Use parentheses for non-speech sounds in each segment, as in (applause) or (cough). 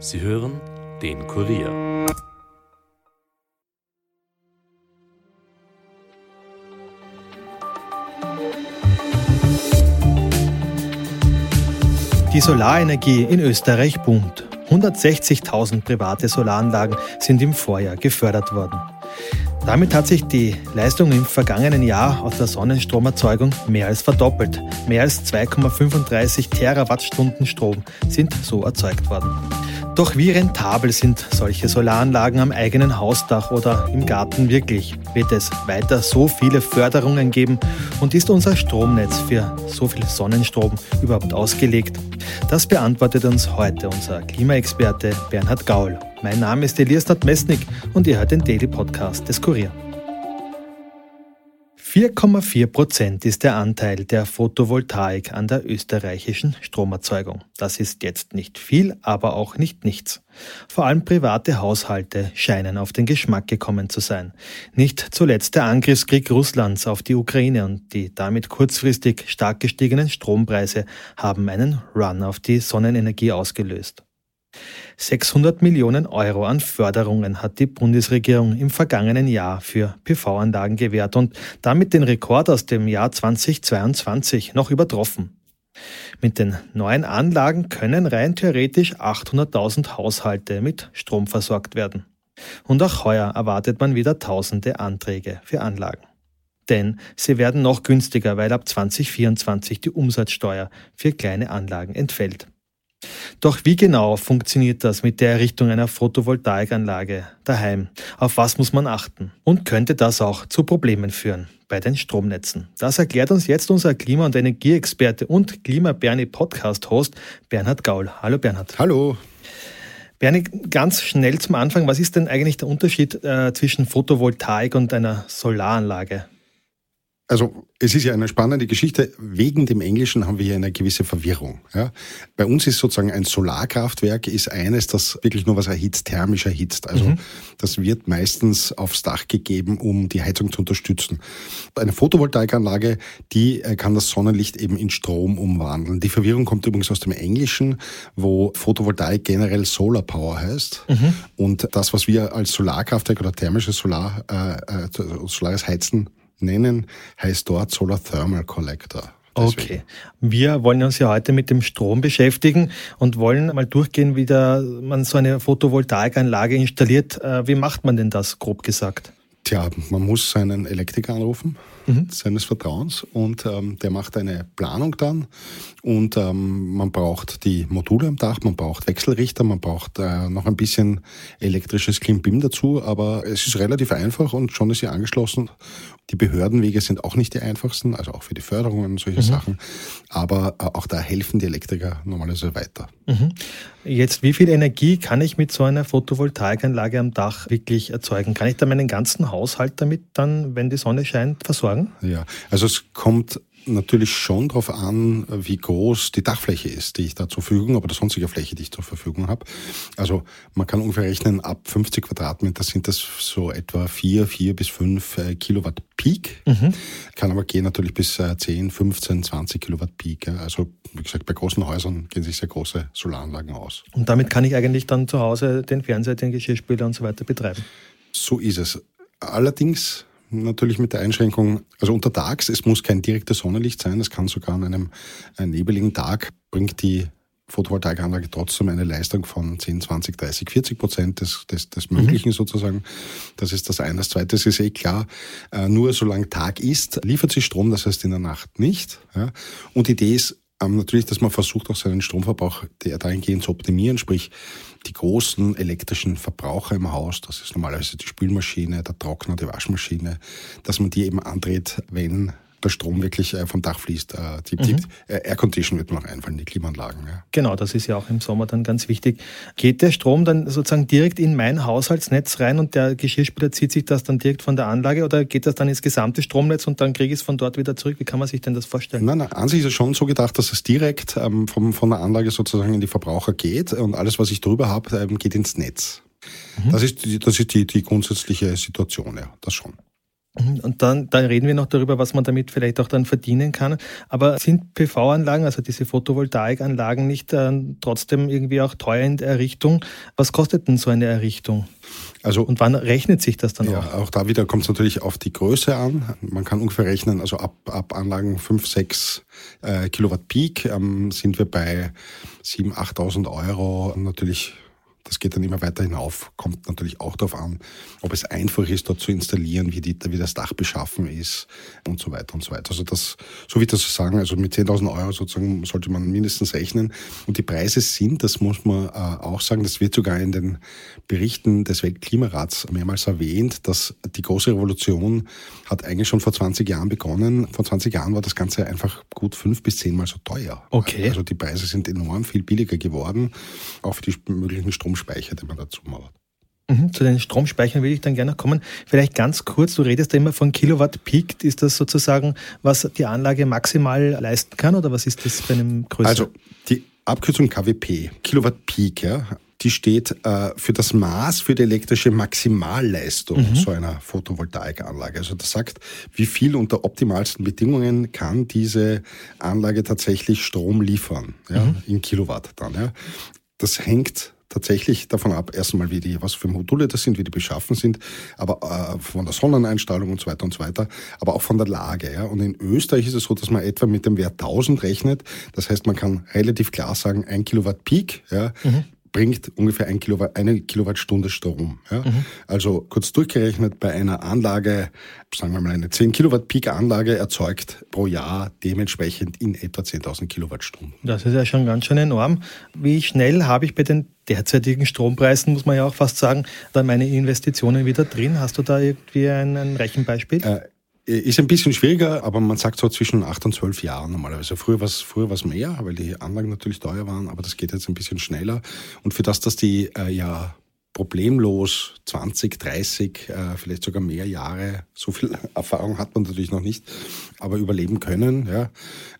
Sie hören den Kurier. Die Solarenergie in Österreich boomt. 160.000 private Solaranlagen sind im Vorjahr gefördert worden. Damit hat sich die Leistung im vergangenen Jahr aus der Sonnenstromerzeugung mehr als verdoppelt. Mehr als 2,35 Terawattstunden Strom sind so erzeugt worden. Doch wie rentabel sind solche Solaranlagen am eigenen Hausdach oder im Garten wirklich? Wird es weiter so viele Förderungen geben und ist unser Stromnetz für so viel Sonnenstrom überhaupt ausgelegt? Das beantwortet uns heute unser Klimaexperte Bernhard Gaul. Mein Name ist Elias Nadmesnik und ihr hört den Daily Podcast des Kurier. 4,4 Prozent ist der Anteil der Photovoltaik an der österreichischen Stromerzeugung. Das ist jetzt nicht viel, aber auch nicht nichts. Vor allem private Haushalte scheinen auf den Geschmack gekommen zu sein. Nicht zuletzt der Angriffskrieg Russlands auf die Ukraine und die damit kurzfristig stark gestiegenen Strompreise haben einen Run auf die Sonnenenergie ausgelöst. 600 Millionen Euro an Förderungen hat die Bundesregierung im vergangenen Jahr für PV-Anlagen gewährt und damit den Rekord aus dem Jahr 2022 noch übertroffen. Mit den neuen Anlagen können rein theoretisch 800.000 Haushalte mit Strom versorgt werden. Und auch heuer erwartet man wieder tausende Anträge für Anlagen. Denn sie werden noch günstiger, weil ab 2024 die Umsatzsteuer für kleine Anlagen entfällt. Doch wie genau funktioniert das mit der Errichtung einer Photovoltaikanlage daheim? Auf was muss man achten? Und könnte das auch zu Problemen führen bei den Stromnetzen? Das erklärt uns jetzt unser Klima- und Energieexperte und Klima-Bernie Podcast-Host Bernhard Gaul. Hallo Bernhard. Hallo. Bernie, ganz schnell zum Anfang, was ist denn eigentlich der Unterschied äh, zwischen Photovoltaik und einer Solaranlage? Also es ist ja eine spannende Geschichte. Wegen dem Englischen haben wir hier eine gewisse Verwirrung. Ja? Bei uns ist sozusagen ein Solarkraftwerk ist eines, das wirklich nur was erhitzt, thermisch erhitzt. Also mhm. das wird meistens aufs Dach gegeben, um die Heizung zu unterstützen. Eine Photovoltaikanlage, die äh, kann das Sonnenlicht eben in Strom umwandeln. Die Verwirrung kommt übrigens aus dem Englischen, wo Photovoltaik generell Solar Power heißt. Mhm. Und das, was wir als Solarkraftwerk oder thermisches Solar, äh, äh, solares Heizen nennen, heißt dort Solar Thermal Collector. Deswegen. Okay. Wir wollen uns ja heute mit dem Strom beschäftigen und wollen mal durchgehen, wie da man so eine Photovoltaikanlage installiert. Äh, wie macht man denn das, grob gesagt? Tja, man muss seinen Elektriker anrufen, mhm. seines Vertrauens, und ähm, der macht eine Planung dann. Und ähm, man braucht die Module am Dach, man braucht Wechselrichter, man braucht äh, noch ein bisschen elektrisches Klimbim dazu, aber es ist relativ einfach und schon ist sie angeschlossen. Die Behördenwege sind auch nicht die einfachsten, also auch für die Förderungen und solche mhm. Sachen. Aber äh, auch da helfen die Elektriker normalerweise weiter. Mhm. Jetzt, wie viel Energie kann ich mit so einer Photovoltaikanlage am Dach wirklich erzeugen? Kann ich da meinen ganzen Haushalt damit dann, wenn die Sonne scheint, versorgen? Ja, also es kommt natürlich schon darauf an, wie groß die Dachfläche ist, die ich da zur Verfügung habe oder sonstige Fläche, die ich zur Verfügung habe. Also man kann ungefähr rechnen, ab 50 Quadratmeter sind das so etwa 4, 4 bis 5 äh, Kilowatt Peak. Mhm. Kann aber gehen natürlich bis 10, 15, 20 Kilowatt Peak. Also wie gesagt, bei großen Häusern gehen sich sehr große Solaranlagen aus. Und damit kann ich eigentlich dann zu Hause den Fernseher, den Geschirrspüler und so weiter betreiben. So ist es. Allerdings natürlich mit der Einschränkung, also untertags, es muss kein direktes Sonnenlicht sein, es kann sogar an einem, einem nebeligen Tag, bringt die Photovoltaikanlage trotzdem eine Leistung von 10, 20, 30, 40 Prozent des, des, des mhm. Möglichen mhm. sozusagen. Das ist das eine. Das zweite ist eh klar, äh, nur solange Tag ist, liefert sie Strom, das heißt in der Nacht nicht. Und die Idee ist ähm, natürlich, dass man versucht, auch seinen Stromverbrauch dahingehend zu optimieren, sprich die großen elektrischen Verbraucher im Haus, das ist normalerweise die Spülmaschine, der Trockner, die Waschmaschine, dass man die eben andreht, wenn der Strom wirklich äh, vom Dach fließt. Äh, die, mhm. die äh, Aircondition wird mir noch einfallen, die Klimaanlagen. Ja. Genau, das ist ja auch im Sommer dann ganz wichtig. Geht der Strom dann sozusagen direkt in mein Haushaltsnetz rein und der Geschirrspüler zieht sich das dann direkt von der Anlage oder geht das dann ins gesamte Stromnetz und dann kriege ich es von dort wieder zurück? Wie kann man sich denn das vorstellen? Nein, nein an sich ist es schon so gedacht, dass es direkt ähm, vom, von der Anlage sozusagen in die Verbraucher geht und alles, was ich drüber habe, ähm, geht ins Netz. Mhm. Das ist, das ist die, die grundsätzliche Situation, ja, das schon. Und dann, dann reden wir noch darüber, was man damit vielleicht auch dann verdienen kann. Aber sind PV-Anlagen, also diese Photovoltaikanlagen, nicht äh, trotzdem irgendwie auch teuer in der Errichtung? Was kostet denn so eine Errichtung? Also, und wann rechnet sich das dann ja, auch? Auch da wieder kommt es natürlich auf die Größe an. Man kann ungefähr rechnen, also ab, ab Anlagen 5, 6 äh, Kilowatt Peak ähm, sind wir bei 7.000, 8.000 Euro. Natürlich das geht dann immer weiter hinauf, kommt natürlich auch darauf an, ob es einfach ist, dort zu installieren, wie, die, wie das Dach beschaffen ist und so weiter und so weiter. Also das, so wie das so sagen, also mit 10.000 Euro sozusagen sollte man mindestens rechnen. Und die Preise sind, das muss man äh, auch sagen, das wird sogar in den Berichten des Weltklimarats mehrmals erwähnt, dass die große Revolution hat eigentlich schon vor 20 Jahren begonnen. Vor 20 Jahren war das Ganze einfach gut fünf bis zehnmal so teuer. Okay. Also die Preise sind enorm viel billiger geworden, auch für die möglichen Strom Stromspeicher, den man dazu mauert. Mhm, zu den Stromspeichern will ich dann gerne kommen. Vielleicht ganz kurz, du redest ja immer von Kilowatt Peak. Ist das sozusagen, was die Anlage maximal leisten kann oder was ist das bei einem größeren? Also die Abkürzung KWP, Kilowatt Peak, ja, die steht äh, für das Maß für die elektrische Maximalleistung mhm. so einer Photovoltaikanlage. Also das sagt, wie viel unter optimalsten Bedingungen kann diese Anlage tatsächlich Strom liefern, ja, mhm. in Kilowatt dann. Ja. Das hängt tatsächlich davon ab, erstmal, wie die, was für Module das sind, wie die beschaffen sind, aber äh, von der Sonneneinstrahlung und so weiter und so weiter, aber auch von der Lage. Ja. Und in Österreich ist es so, dass man etwa mit dem Wert 1000 rechnet. Das heißt, man kann relativ klar sagen, ein Kilowatt Peak ja, mhm bringt ungefähr ein Kilowatt, eine Kilowattstunde Strom. Ja? Mhm. Also kurz durchgerechnet, bei einer Anlage, sagen wir mal eine 10 Kilowatt Peak Anlage erzeugt pro Jahr dementsprechend in etwa 10.000 Kilowattstunden. Das ist ja schon ganz schön enorm. Wie schnell habe ich bei den derzeitigen Strompreisen, muss man ja auch fast sagen, dann meine Investitionen wieder drin? Hast du da irgendwie ein, ein Rechenbeispiel? Äh, ist ein bisschen schwieriger, aber man sagt so zwischen acht und zwölf Jahren normalerweise. Früher war es früher mehr, weil die Anlagen natürlich teuer waren, aber das geht jetzt ein bisschen schneller. Und für das, dass die äh, ja problemlos 20, 30, äh, vielleicht sogar mehr Jahre, so viel Erfahrung hat man natürlich noch nicht, aber überleben können, ja,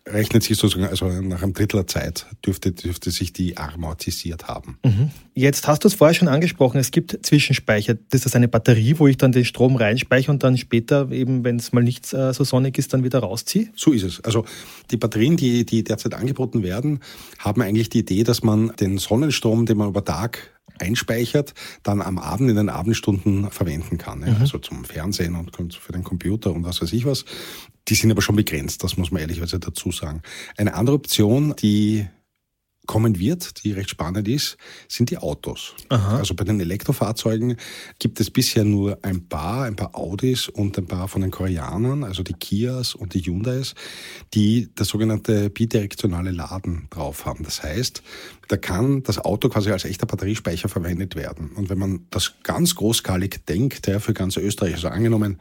rechnet sich sozusagen, also nach einem Drittel der Zeit dürfte, dürfte sich die amortisiert haben. Mhm. Jetzt hast du es vorher schon angesprochen, es gibt Zwischenspeicher. Das ist eine Batterie, wo ich dann den Strom reinspeichere und dann später eben, wenn es mal nicht äh, so sonnig ist, dann wieder rausziehe? So ist es. Also die Batterien, die, die derzeit angeboten werden, haben eigentlich die Idee, dass man den Sonnenstrom, den man über Tag einspeichert, dann am Abend in den Abendstunden verwenden kann. Ja, mhm. Also zum Fernsehen und für den Computer und was weiß ich was. Die sind aber schon begrenzt, das muss man ehrlicherweise dazu sagen. Eine andere Option, die kommen wird, die recht spannend ist, sind die Autos. Aha. Also bei den Elektrofahrzeugen gibt es bisher nur ein paar, ein paar Audis und ein paar von den Koreanern, also die Kias und die Hyundais, die das sogenannte bidirektionale Laden drauf haben. Das heißt, da kann das Auto quasi als echter Batteriespeicher verwendet werden. Und wenn man das ganz großskalig denkt, ja, für ganz Österreich, also angenommen,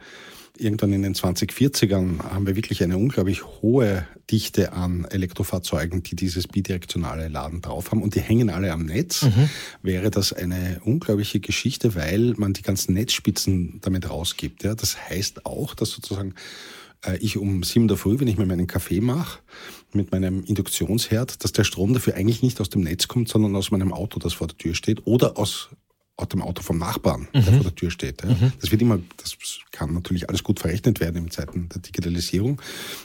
irgendwann in den 2040ern haben wir wirklich eine unglaublich hohe Dichte an Elektrofahrzeugen, die dieses bidirektionale Laden drauf haben und die hängen alle am Netz, mhm. wäre das eine unglaubliche Geschichte, weil man die ganzen Netzspitzen damit rausgibt. Ja, das heißt auch, dass sozusagen äh, ich um sieben der Früh, wenn ich mir meinen Kaffee mache, mit meinem Induktionsherd, dass der Strom dafür eigentlich nicht aus dem Netz kommt, sondern aus meinem Auto, das vor der Tür steht, oder aus dem Auto vom Nachbarn, mhm. der vor der Tür steht. Ja. Mhm. Das wird immer, das kann natürlich alles gut verrechnet werden in Zeiten der Digitalisierung.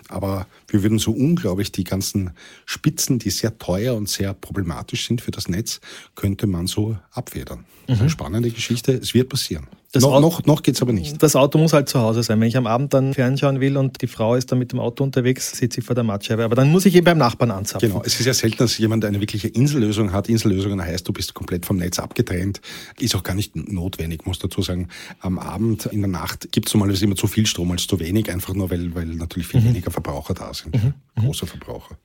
Aber wir würden so unglaublich die ganzen Spitzen, die sehr teuer und sehr problematisch sind für das Netz, könnte man so abfedern. Mhm. Eine spannende Geschichte. Es wird passieren. Das no, noch noch geht es aber nicht. Das Auto muss halt zu Hause sein. Wenn ich am Abend dann fernschauen will und die Frau ist dann mit dem Auto unterwegs, sitze ich vor der Mattscheibe. Aber dann muss ich eben beim Nachbarn anzapfen. Genau. Es ist ja selten, dass jemand eine wirkliche Insellösung hat. Insellösungen heißt, du bist komplett vom Netz abgetrennt. Ist auch gar nicht notwendig, muss dazu sagen. Am Abend, in der Nacht gibt es normalerweise immer zu viel Strom als zu wenig, einfach nur, weil, weil natürlich viel mhm. weniger Verbraucher da sind. Mhm. mhm. Große Verbraucher.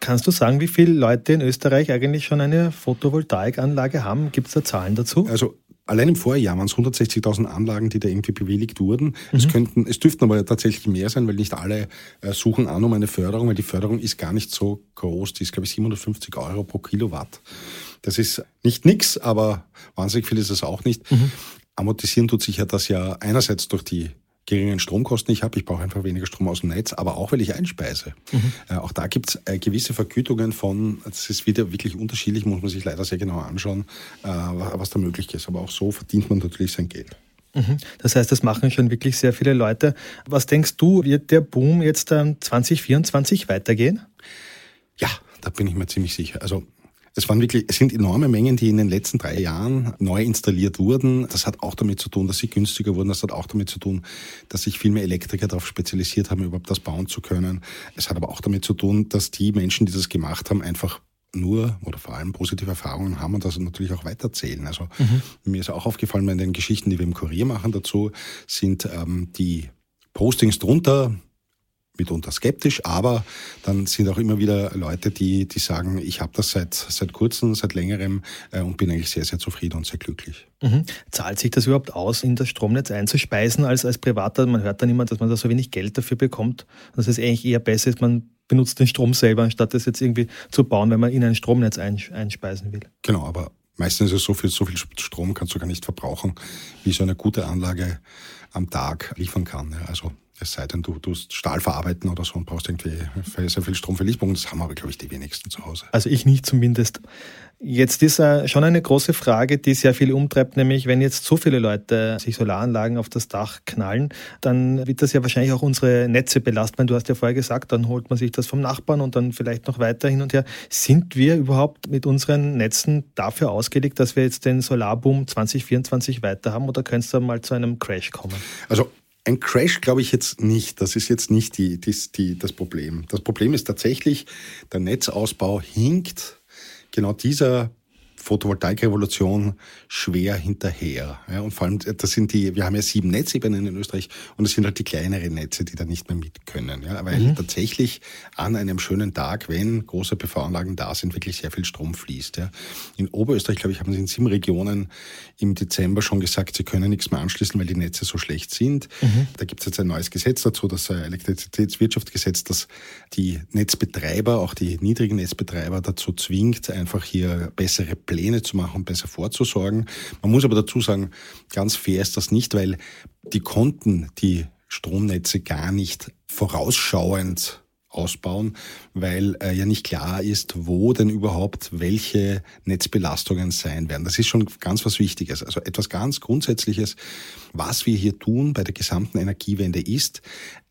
Kannst du sagen, wie viele Leute in Österreich eigentlich schon eine Photovoltaikanlage haben? Gibt es da Zahlen dazu? Also Allein im Vorjahr waren es 160.000 Anlagen, die da irgendwie bewilligt wurden. Mhm. Es könnten, es dürften aber tatsächlich mehr sein, weil nicht alle äh, suchen an um eine Förderung, weil die Förderung ist gar nicht so groß. Die ist, glaube ich, 750 Euro pro Kilowatt. Das ist nicht nix, aber wahnsinnig viel ist es auch nicht. Mhm. Amortisieren tut sich ja das ja einerseits durch die geringen Stromkosten ich habe. Ich brauche einfach weniger Strom aus dem Netz, aber auch weil ich einspeise. Mhm. Äh, auch da gibt es äh, gewisse Vergütungen von, das ist wieder wirklich unterschiedlich, muss man sich leider sehr genau anschauen, äh, was da möglich ist. Aber auch so verdient man natürlich sein Geld. Mhm. Das heißt, das machen schon wirklich sehr viele Leute. Was denkst du, wird der Boom jetzt 2024 weitergehen? Ja, da bin ich mir ziemlich sicher. Also es waren wirklich, es sind enorme Mengen, die in den letzten drei Jahren neu installiert wurden. Das hat auch damit zu tun, dass sie günstiger wurden. Das hat auch damit zu tun, dass sich viel mehr Elektriker darauf spezialisiert haben, überhaupt das bauen zu können. Es hat aber auch damit zu tun, dass die Menschen, die das gemacht haben, einfach nur oder vor allem positive Erfahrungen haben und das natürlich auch weiterzählen. Also mhm. mir ist auch aufgefallen, bei den Geschichten, die wir im Kurier machen dazu, sind ähm, die Postings drunter, mitunter skeptisch, aber dann sind auch immer wieder Leute, die, die sagen, ich habe das seit, seit kurzem, seit längerem äh, und bin eigentlich sehr, sehr zufrieden und sehr glücklich. Mhm. Zahlt sich das überhaupt aus, in das Stromnetz einzuspeisen als, als Privater? Man hört dann immer, dass man da so wenig Geld dafür bekommt, dass es eigentlich eher besser ist, man benutzt den Strom selber, anstatt das jetzt irgendwie zu bauen, wenn man in ein Stromnetz einspeisen will. Genau, aber meistens ist es so viel, so viel Strom kannst du gar nicht verbrauchen, wie so eine gute Anlage am Tag liefern kann. Also es sei denn, du tust Stahl verarbeiten oder so und brauchst irgendwie sehr viel Strom für Lieferung. Das haben aber, glaube ich, die wenigsten zu Hause. Also ich nicht zumindest. Jetzt ist äh, schon eine große Frage, die sehr viel umtreibt, nämlich wenn jetzt so viele Leute sich Solaranlagen auf das Dach knallen, dann wird das ja wahrscheinlich auch unsere Netze belasten. Du hast ja vorher gesagt, dann holt man sich das vom Nachbarn und dann vielleicht noch weiter hin und her. Sind wir überhaupt mit unseren Netzen dafür ausgelegt, dass wir jetzt den Solarboom 2024 weiter haben oder könnte es da mal zu einem Crash kommen? Also ein Crash glaube ich jetzt nicht. Das ist jetzt nicht die, die, die, das Problem. Das Problem ist tatsächlich, der Netzausbau hinkt genau dieser Photovoltaikrevolution schwer hinterher. Ja, und vor allem, das sind die, wir haben ja sieben Netzebenen in Österreich und es sind halt die kleineren Netze, die da nicht mehr mit können. Ja, weil mhm. tatsächlich an einem schönen Tag, wenn große PV-Anlagen da sind, wirklich sehr viel Strom fließt. Ja. In Oberösterreich, glaube ich, haben sie in sieben Regionen im Dezember schon gesagt, sie können nichts mehr anschließen, weil die Netze so schlecht sind. Mhm. Da gibt es jetzt ein neues Gesetz dazu, das Elektrizitätswirtschaftsgesetz, das die Netzbetreiber, auch die niedrigen Netzbetreiber dazu zwingt, einfach hier bessere Pläne Pläne zu machen, besser vorzusorgen. Man muss aber dazu sagen, ganz fair ist das nicht, weil die konnten die Stromnetze gar nicht vorausschauend ausbauen, weil äh, ja nicht klar ist, wo denn überhaupt welche Netzbelastungen sein werden. Das ist schon ganz was Wichtiges. Also etwas ganz Grundsätzliches, was wir hier tun bei der gesamten Energiewende ist,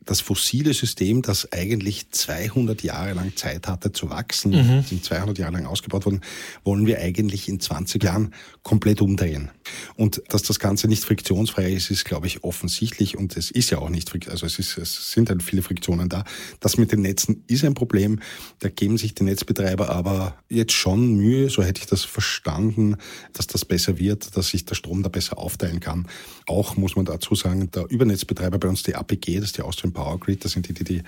das fossile System, das eigentlich 200 Jahre lang Zeit hatte zu wachsen, mhm. sind 200 Jahre lang ausgebaut worden, wollen wir eigentlich in 20 Jahren komplett umdrehen. Und dass das Ganze nicht friktionsfrei ist, ist, glaube ich, offensichtlich und es ist ja auch nicht, also es, ist, es sind halt viele Friktionen da. Das mit den Netzen ist ein Problem. Da geben sich die Netzbetreiber aber jetzt schon Mühe, so hätte ich das verstanden, dass das besser wird, dass sich der Strom da besser aufteilen kann. Auch muss man dazu sagen, der Übernetzbetreiber bei uns, die APG, das ist die Austrian Power Grid, das sind die, die, die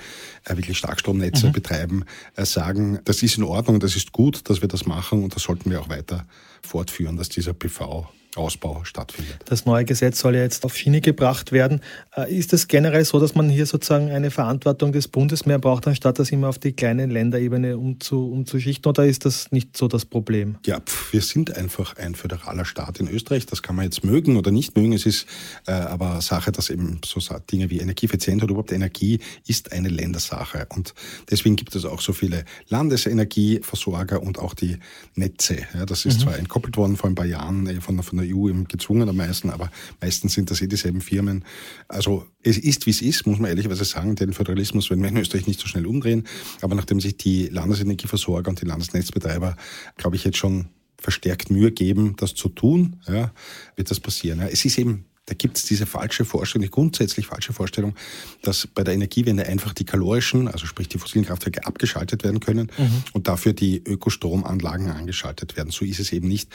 äh, wirklich Starkstromnetze mhm. betreiben, äh, sagen, das ist in Ordnung, das ist gut, dass wir das machen und das sollten wir auch weiter fortführen, dass dieser PV Ausbau stattfindet. Das neue Gesetz soll ja jetzt auf Schiene gebracht werden. Äh, ist es generell so, dass man hier sozusagen eine Verantwortung des Bundes mehr braucht, anstatt das immer auf die kleine Länderebene umzu, umzuschichten? Oder ist das nicht so das Problem? Ja, pf, wir sind einfach ein föderaler Staat in Österreich. Das kann man jetzt mögen oder nicht mögen. Es ist äh, aber Sache, dass eben so Dinge wie Energieeffizienz oder überhaupt Energie ist eine Ländersache. Und deswegen gibt es auch so viele Landesenergieversorger und auch die Netze. Ja, das ist mhm. zwar entkoppelt worden vor ein paar Jahren äh, von, von der EU eben gezwungenermaßen, aber meistens sind das eh dieselben Firmen. Also es ist, wie es ist, muss man ehrlicherweise sagen. Den Föderalismus werden wir in Österreich nicht so schnell umdrehen. Aber nachdem sich die Landesenergieversorger und die Landesnetzbetreiber, glaube ich, jetzt schon verstärkt Mühe geben, das zu tun, ja, wird das passieren. Ja. Es ist eben da gibt es diese falsche Vorstellung, die grundsätzlich falsche Vorstellung, dass bei der Energiewende einfach die kalorischen, also sprich die fossilen Kraftwerke abgeschaltet werden können mhm. und dafür die Ökostromanlagen angeschaltet werden. So ist es eben nicht.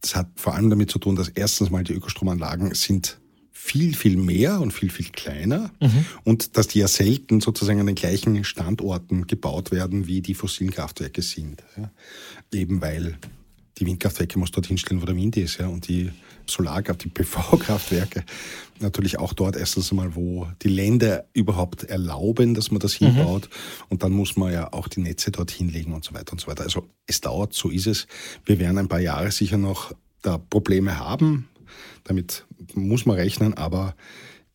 Das hat vor allem damit zu tun, dass erstens mal die Ökostromanlagen sind viel, viel mehr und viel, viel kleiner mhm. und dass die ja selten sozusagen an den gleichen Standorten gebaut werden, wie die fossilen Kraftwerke sind. Ja. Eben weil die Windkraftwerke muss dort hinstellen, wo der Wind ist, ja, und die Solarkraft, die PV-Kraftwerke natürlich auch dort erstens einmal, wo die Länder überhaupt erlauben, dass man das hinbaut. Mhm. Und dann muss man ja auch die Netze dort hinlegen und so weiter und so weiter. Also es dauert, so ist es. Wir werden ein paar Jahre sicher noch da Probleme haben. Damit muss man rechnen, aber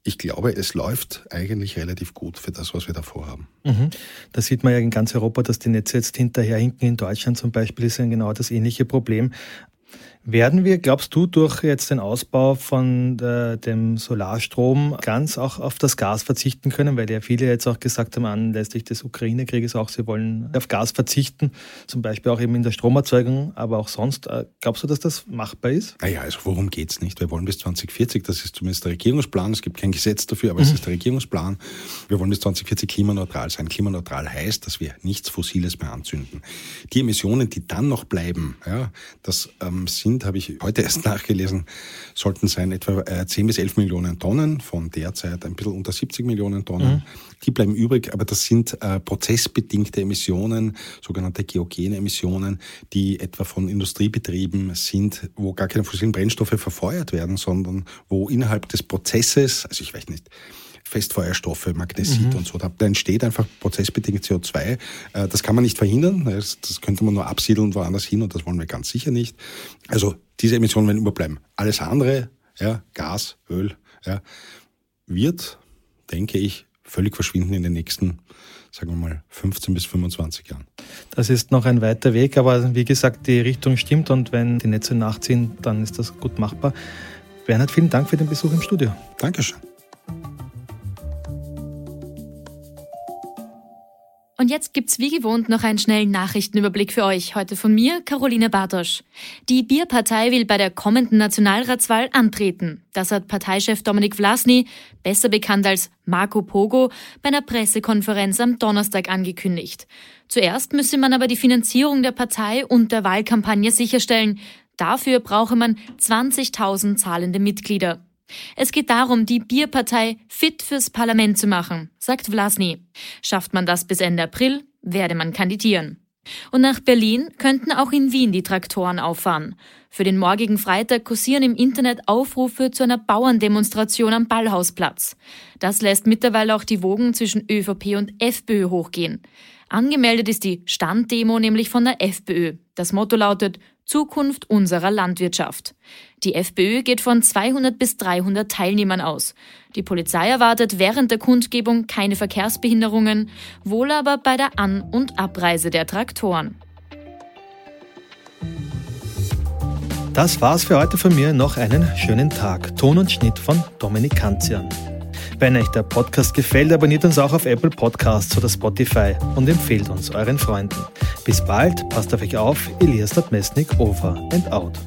ich glaube, es läuft eigentlich relativ gut für das, was wir da vorhaben. Mhm. Da sieht man ja in ganz Europa, dass die Netze jetzt hinterherhinken. In Deutschland zum Beispiel ist ja genau das ähnliche Problem. Werden wir, glaubst du, durch jetzt den Ausbau von äh, dem Solarstrom ganz auch auf das Gas verzichten können? Weil ja viele jetzt auch gesagt haben, anlässlich des Ukraine-Krieges auch, sie wollen auf Gas verzichten, zum Beispiel auch eben in der Stromerzeugung, aber auch sonst. Äh, glaubst du, dass das machbar ist? Naja, also worum geht es nicht? Wir wollen bis 2040, das ist zumindest der Regierungsplan, es gibt kein Gesetz dafür, aber mhm. es ist der Regierungsplan. Wir wollen bis 2040 klimaneutral sein. Klimaneutral heißt, dass wir nichts Fossiles mehr anzünden. Die Emissionen, die dann noch bleiben, ja, das ähm, sind, habe ich heute erst (laughs) nachgelesen, sollten sein etwa äh, 10 bis 11 Millionen Tonnen von derzeit ein bisschen unter 70 Millionen Tonnen. Mhm. Die bleiben übrig, aber das sind äh, prozessbedingte Emissionen, sogenannte geogene Emissionen, die etwa von Industriebetrieben sind, wo gar keine fossilen Brennstoffe verfeuert werden, sondern wo innerhalb des Prozesses, also ich weiß nicht, Festfeuerstoffe, Magnesit mhm. und so. Da entsteht einfach prozessbedingt CO2. Äh, das kann man nicht verhindern. Das, könnte man nur absiedeln woanders hin und das wollen wir ganz sicher nicht. Also diese Emissionen werden überbleiben. Alles andere, ja, Gas, Öl, ja, wird, denke ich, völlig verschwinden in den nächsten, sagen wir mal, 15 bis 25 Jahren. Das ist noch ein weiter Weg, aber wie gesagt, die Richtung stimmt und wenn die Netze nachziehen, dann ist das gut machbar. Bernhard, vielen Dank für den Besuch im Studio. Dankeschön. Jetzt gibt's wie gewohnt noch einen schnellen Nachrichtenüberblick für euch. Heute von mir, Caroline Bartosch. Die Bierpartei will bei der kommenden Nationalratswahl antreten. Das hat Parteichef Dominik Vlasny, besser bekannt als Marco Pogo, bei einer Pressekonferenz am Donnerstag angekündigt. Zuerst müsse man aber die Finanzierung der Partei und der Wahlkampagne sicherstellen. Dafür brauche man 20.000 zahlende Mitglieder. Es geht darum, die Bierpartei fit fürs Parlament zu machen, sagt Vlasny. Schafft man das bis Ende April, werde man kandidieren. Und nach Berlin könnten auch in Wien die Traktoren auffahren. Für den morgigen Freitag kursieren im Internet Aufrufe zu einer Bauerndemonstration am Ballhausplatz. Das lässt mittlerweile auch die Wogen zwischen ÖVP und FPÖ hochgehen. Angemeldet ist die Standdemo nämlich von der FPÖ. Das Motto lautet Zukunft unserer Landwirtschaft. Die FPÖ geht von 200 bis 300 Teilnehmern aus. Die Polizei erwartet während der Kundgebung keine Verkehrsbehinderungen, wohl aber bei der An- und Abreise der Traktoren. Das war's für heute von mir. Noch einen schönen Tag. Ton und Schnitt von Dominik Kanzian. Wenn euch der Podcast gefällt, abonniert uns auch auf Apple Podcasts oder Spotify und empfehlt uns euren Freunden. Bis bald, passt auf euch auf, Elias Nadmesnik, over and out.